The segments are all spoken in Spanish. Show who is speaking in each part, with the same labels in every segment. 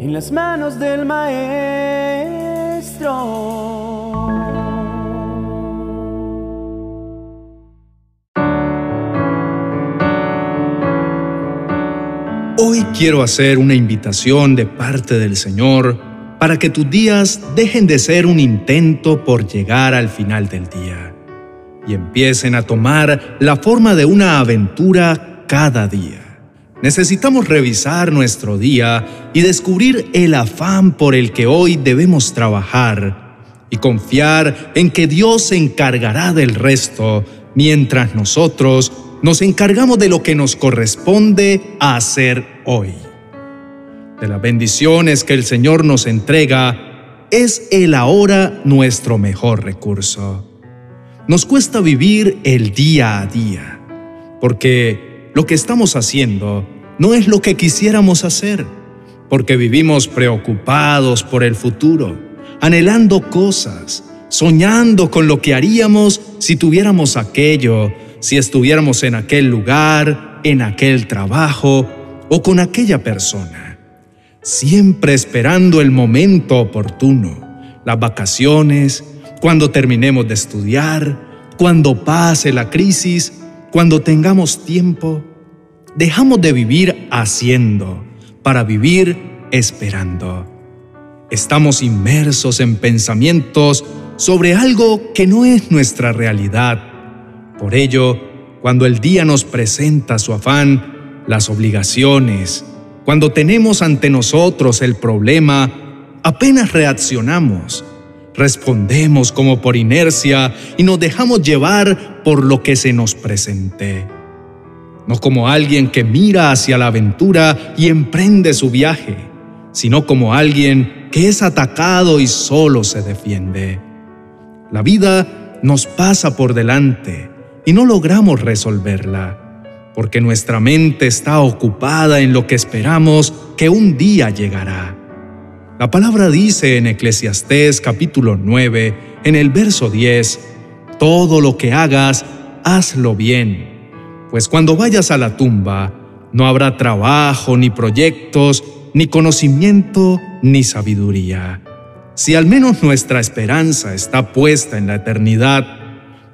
Speaker 1: en las manos del Maestro.
Speaker 2: Hoy quiero hacer una invitación de parte del Señor para que tus días dejen de ser un intento por llegar al final del día y empiecen a tomar la forma de una aventura cada día. Necesitamos revisar nuestro día y descubrir el afán por el que hoy debemos trabajar y confiar en que Dios se encargará del resto mientras nosotros nos encargamos de lo que nos corresponde hacer hoy. De las bendiciones que el Señor nos entrega, es el ahora nuestro mejor recurso. Nos cuesta vivir el día a día, porque lo que estamos haciendo no es lo que quisiéramos hacer, porque vivimos preocupados por el futuro, anhelando cosas, soñando con lo que haríamos si tuviéramos aquello si estuviéramos en aquel lugar, en aquel trabajo o con aquella persona. Siempre esperando el momento oportuno, las vacaciones, cuando terminemos de estudiar, cuando pase la crisis, cuando tengamos tiempo. Dejamos de vivir haciendo para vivir esperando. Estamos inmersos en pensamientos sobre algo que no es nuestra realidad por ello, cuando el día nos presenta su afán, las obligaciones, cuando tenemos ante nosotros el problema, apenas reaccionamos, respondemos como por inercia y nos dejamos llevar por lo que se nos presente. No como alguien que mira hacia la aventura y emprende su viaje, sino como alguien que es atacado y solo se defiende. La vida nos pasa por delante y no logramos resolverla, porque nuestra mente está ocupada en lo que esperamos que un día llegará. La palabra dice en Eclesiastés capítulo 9, en el verso 10, Todo lo que hagas, hazlo bien, pues cuando vayas a la tumba, no habrá trabajo, ni proyectos, ni conocimiento, ni sabiduría. Si al menos nuestra esperanza está puesta en la eternidad,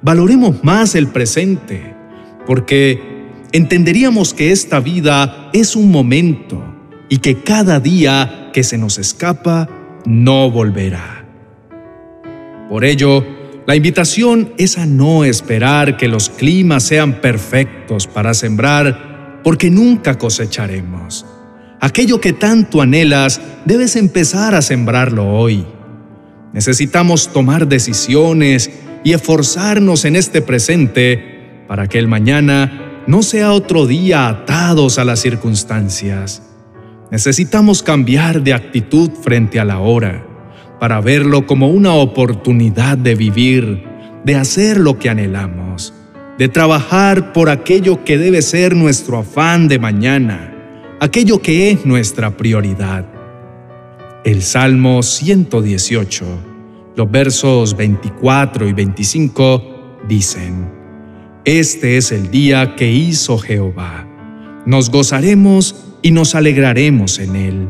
Speaker 2: valoremos más el presente, porque entenderíamos que esta vida es un momento y que cada día que se nos escapa no volverá. Por ello, la invitación es a no esperar que los climas sean perfectos para sembrar, porque nunca cosecharemos. Aquello que tanto anhelas, debes empezar a sembrarlo hoy. Necesitamos tomar decisiones y esforzarnos en este presente para que el mañana no sea otro día atados a las circunstancias. Necesitamos cambiar de actitud frente a la hora para verlo como una oportunidad de vivir, de hacer lo que anhelamos, de trabajar por aquello que debe ser nuestro afán de mañana, aquello que es nuestra prioridad. El Salmo 118 los versos 24 y 25 dicen, Este es el día que hizo Jehová. Nos gozaremos y nos alegraremos en él.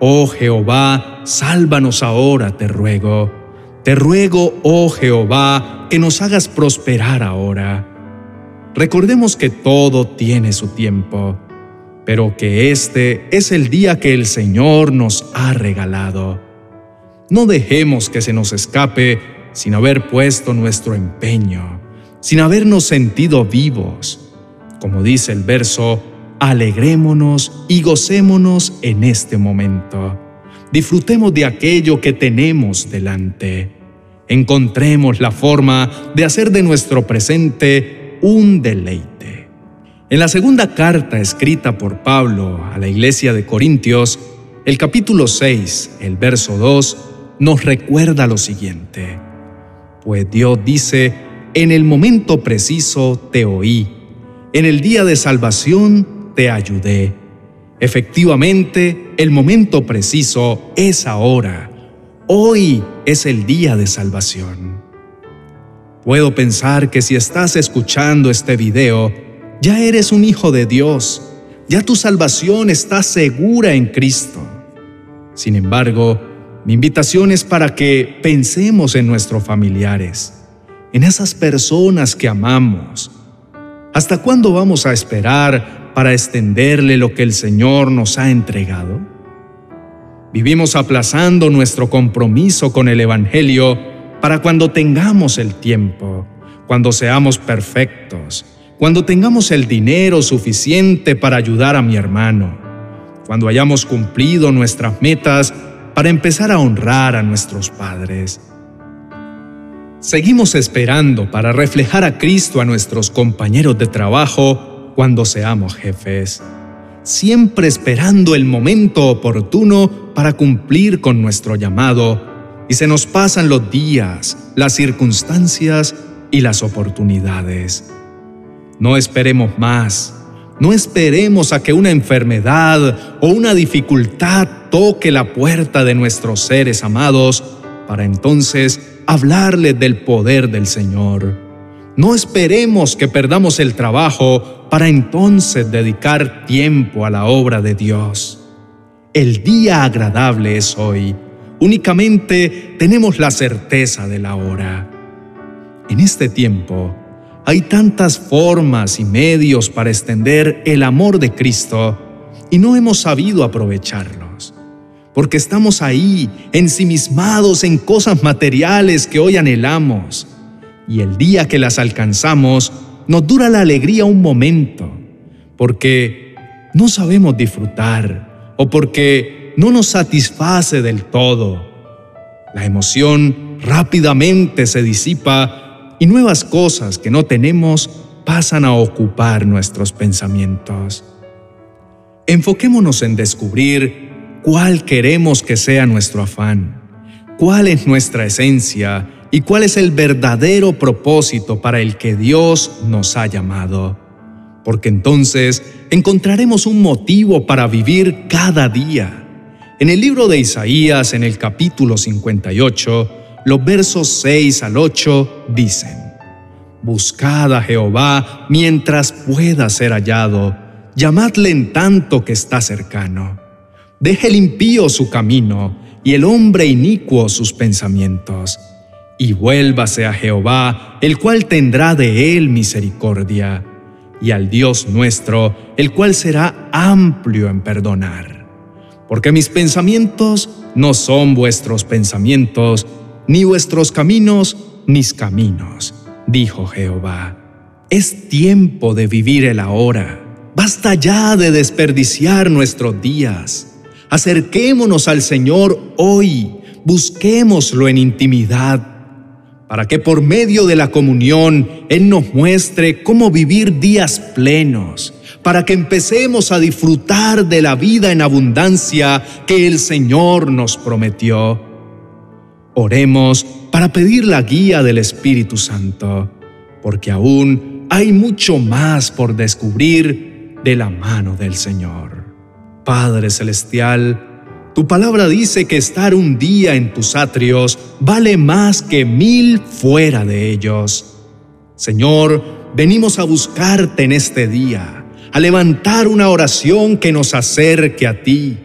Speaker 2: Oh Jehová, sálvanos ahora, te ruego. Te ruego, oh Jehová, que nos hagas prosperar ahora. Recordemos que todo tiene su tiempo, pero que este es el día que el Señor nos ha regalado no dejemos que se nos escape sin haber puesto nuestro empeño, sin habernos sentido vivos. Como dice el verso, alegrémonos y gocémonos en este momento. Disfrutemos de aquello que tenemos delante. Encontremos la forma de hacer de nuestro presente un deleite. En la segunda carta escrita por Pablo a la iglesia de Corintios, el capítulo 6, el verso 2, nos recuerda lo siguiente, pues Dios dice, en el momento preciso te oí, en el día de salvación te ayudé. Efectivamente, el momento preciso es ahora. Hoy es el día de salvación. Puedo pensar que si estás escuchando este video, ya eres un hijo de Dios, ya tu salvación está segura en Cristo. Sin embargo, mi invitación es para que pensemos en nuestros familiares, en esas personas que amamos. ¿Hasta cuándo vamos a esperar para extenderle lo que el Señor nos ha entregado? Vivimos aplazando nuestro compromiso con el Evangelio para cuando tengamos el tiempo, cuando seamos perfectos, cuando tengamos el dinero suficiente para ayudar a mi hermano, cuando hayamos cumplido nuestras metas para empezar a honrar a nuestros padres. Seguimos esperando para reflejar a Cristo a nuestros compañeros de trabajo cuando seamos jefes, siempre esperando el momento oportuno para cumplir con nuestro llamado, y se nos pasan los días, las circunstancias y las oportunidades. No esperemos más, no esperemos a que una enfermedad o una dificultad toque la puerta de nuestros seres amados para entonces hablarles del poder del Señor. No esperemos que perdamos el trabajo para entonces dedicar tiempo a la obra de Dios. El día agradable es hoy. Únicamente tenemos la certeza de la hora. En este tiempo hay tantas formas y medios para extender el amor de Cristo y no hemos sabido aprovecharlos porque estamos ahí, ensimismados en cosas materiales que hoy anhelamos, y el día que las alcanzamos, nos dura la alegría un momento, porque no sabemos disfrutar o porque no nos satisface del todo. La emoción rápidamente se disipa y nuevas cosas que no tenemos pasan a ocupar nuestros pensamientos. Enfoquémonos en descubrir cuál queremos que sea nuestro afán, cuál es nuestra esencia y cuál es el verdadero propósito para el que Dios nos ha llamado. Porque entonces encontraremos un motivo para vivir cada día. En el libro de Isaías, en el capítulo 58, los versos 6 al 8 dicen, Buscad a Jehová mientras pueda ser hallado, llamadle en tanto que está cercano. Deje el impío su camino y el hombre inicuo sus pensamientos, y vuélvase a Jehová, el cual tendrá de él misericordia, y al Dios nuestro, el cual será amplio en perdonar. Porque mis pensamientos no son vuestros pensamientos, ni vuestros caminos mis caminos, dijo Jehová. Es tiempo de vivir el ahora. Basta ya de desperdiciar nuestros días Acerquémonos al Señor hoy, busquémoslo en intimidad, para que por medio de la comunión Él nos muestre cómo vivir días plenos, para que empecemos a disfrutar de la vida en abundancia que el Señor nos prometió. Oremos para pedir la guía del Espíritu Santo, porque aún hay mucho más por descubrir de la mano del Señor. Padre Celestial, tu palabra dice que estar un día en tus atrios vale más que mil fuera de ellos. Señor, venimos a buscarte en este día, a levantar una oración que nos acerque a ti,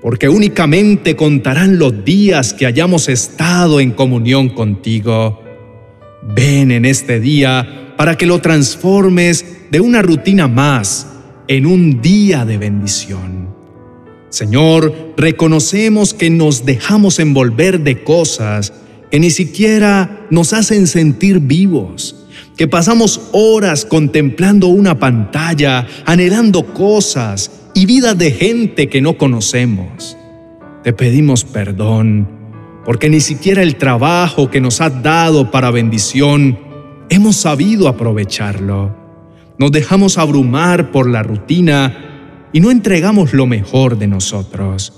Speaker 2: porque únicamente contarán los días que hayamos estado en comunión contigo. Ven en este día para que lo transformes de una rutina más en un día de bendición. Señor, reconocemos que nos dejamos envolver de cosas que ni siquiera nos hacen sentir vivos, que pasamos horas contemplando una pantalla, anhelando cosas y vidas de gente que no conocemos. Te pedimos perdón, porque ni siquiera el trabajo que nos has dado para bendición hemos sabido aprovecharlo. Nos dejamos abrumar por la rutina y no entregamos lo mejor de nosotros.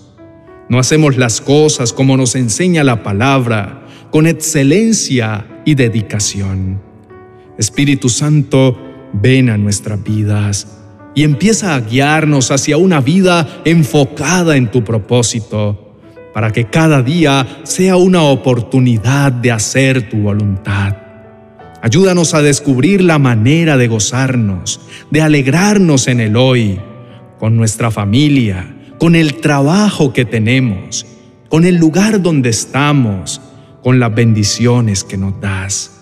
Speaker 2: No hacemos las cosas como nos enseña la palabra, con excelencia y dedicación. Espíritu Santo, ven a nuestras vidas y empieza a guiarnos hacia una vida enfocada en tu propósito, para que cada día sea una oportunidad de hacer tu voluntad. Ayúdanos a descubrir la manera de gozarnos, de alegrarnos en el hoy, con nuestra familia, con el trabajo que tenemos, con el lugar donde estamos, con las bendiciones que nos das.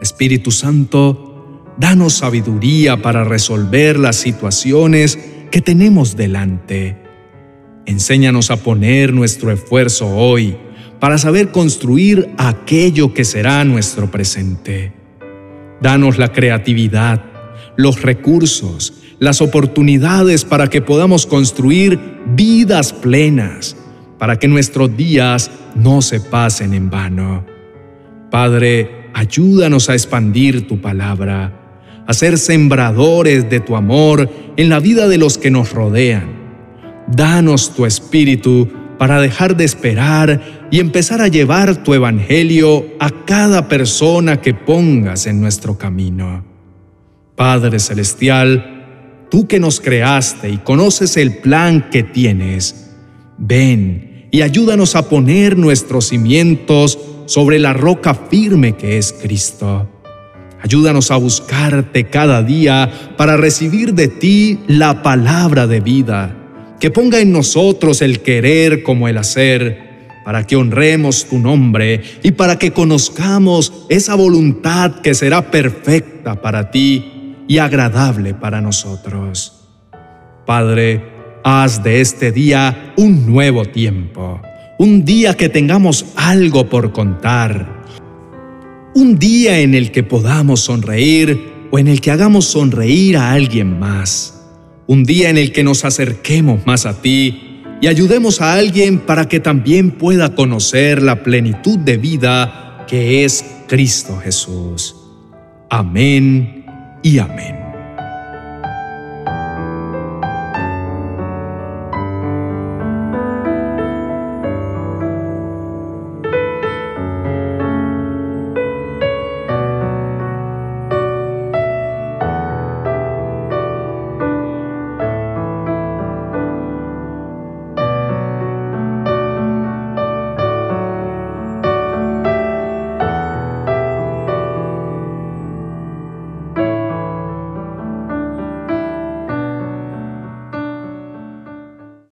Speaker 2: Espíritu Santo, danos sabiduría para resolver las situaciones que tenemos delante. Enséñanos a poner nuestro esfuerzo hoy para saber construir aquello que será nuestro presente. Danos la creatividad, los recursos, las oportunidades para que podamos construir vidas plenas, para que nuestros días no se pasen en vano. Padre, ayúdanos a expandir tu palabra, a ser sembradores de tu amor en la vida de los que nos rodean. Danos tu espíritu para dejar de esperar y empezar a llevar tu evangelio a cada persona que pongas en nuestro camino. Padre Celestial, tú que nos creaste y conoces el plan que tienes, ven y ayúdanos a poner nuestros cimientos sobre la roca firme que es Cristo. Ayúdanos a buscarte cada día para recibir de ti la palabra de vida que ponga en nosotros el querer como el hacer, para que honremos tu nombre y para que conozcamos esa voluntad que será perfecta para ti y agradable para nosotros. Padre, haz de este día un nuevo tiempo, un día que tengamos algo por contar, un día en el que podamos sonreír o en el que hagamos sonreír a alguien más un día en el que nos acerquemos más a ti y ayudemos a alguien para que también pueda conocer la plenitud de vida que es Cristo Jesús. Amén y amén.